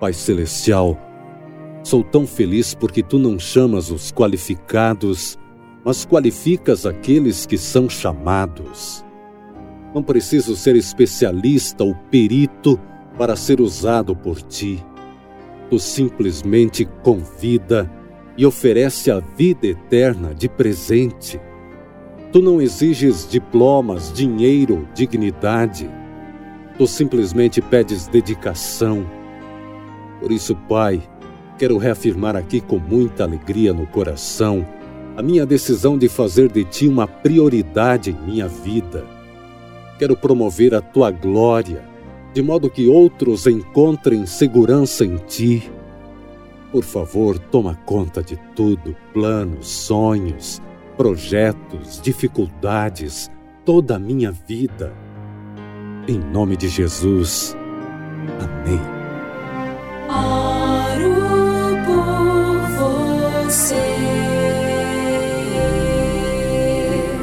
Pai Celestial, sou tão feliz porque tu não chamas os qualificados, mas qualificas aqueles que são chamados. Não preciso ser especialista ou perito para ser usado por ti. Tu simplesmente convida e oferece a vida eterna de presente. Tu não exiges diplomas, dinheiro, dignidade. Tu simplesmente pedes dedicação por isso, Pai, quero reafirmar aqui com muita alegria no coração a minha decisão de fazer de Ti uma prioridade em minha vida. Quero promover a Tua glória, de modo que outros encontrem segurança em Ti. Por favor, toma conta de tudo: planos, sonhos, projetos, dificuldades, toda a minha vida. Em nome de Jesus.